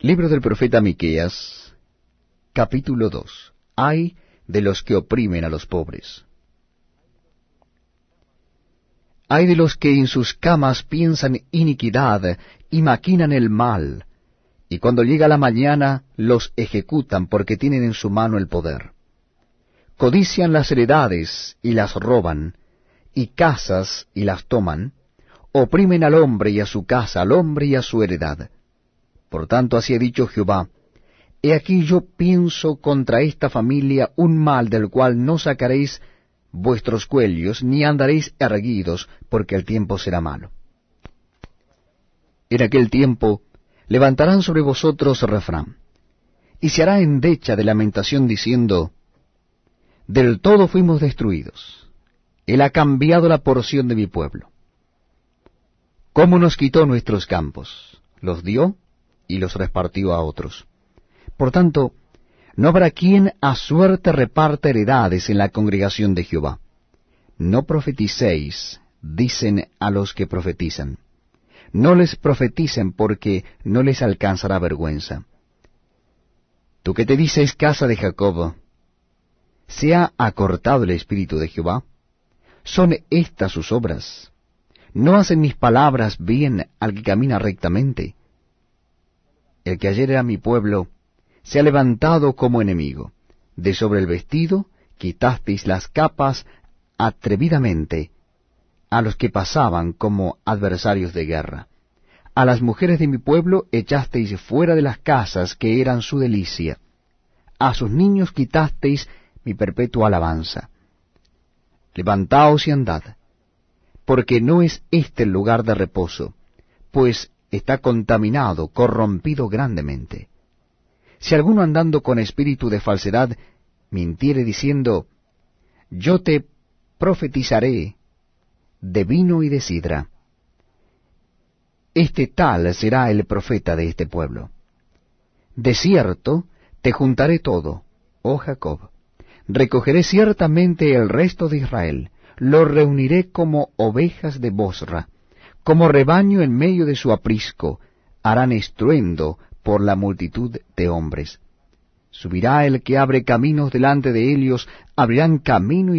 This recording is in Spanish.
Libro del profeta Miqueas, capítulo 2. Ay de los que oprimen a los pobres. Ay de los que en sus camas piensan iniquidad y maquinan el mal, y cuando llega la mañana los ejecutan porque tienen en su mano el poder. Codician las heredades y las roban, y casas y las toman, oprimen al hombre y a su casa, al hombre y a su heredad por tanto así ha dicho Jehová, He aquí yo pienso contra esta familia un mal del cual no sacaréis vuestros cuellos, ni andaréis erguidos, porque el tiempo será malo. En aquel tiempo levantarán sobre vosotros refrán, y se hará endecha de lamentación diciendo, Del todo fuimos destruidos, Él ha cambiado la porción de mi pueblo. ¿Cómo nos quitó nuestros campos? ¿Los dio? Y los repartió a otros. Por tanto, no habrá quien a suerte reparta heredades en la congregación de Jehová. No profeticéis, dicen a los que profetizan. No les profeticen porque no les alcanzará vergüenza. Tú que te dices casa de Jacob, ¿se ha acortado el espíritu de Jehová? ¿Son estas sus obras? ¿No hacen mis palabras bien al que camina rectamente? El que ayer era mi pueblo, se ha levantado como enemigo. De sobre el vestido quitasteis las capas atrevidamente a los que pasaban como adversarios de guerra. A las mujeres de mi pueblo echasteis fuera de las casas que eran su delicia. A sus niños quitasteis mi perpetua alabanza. Levantaos y andad, porque no es este el lugar de reposo, pues está contaminado, corrompido grandemente. Si alguno andando con espíritu de falsedad mintiere diciendo, yo te profetizaré de vino y de sidra, este tal será el profeta de este pueblo. De cierto te juntaré todo, oh Jacob, recogeré ciertamente el resto de Israel, lo reuniré como ovejas de Bosra, como rebaño en medio de su aprisco, harán estruendo por la multitud de hombres. Subirá el que abre caminos delante de ellos, abrirán camino y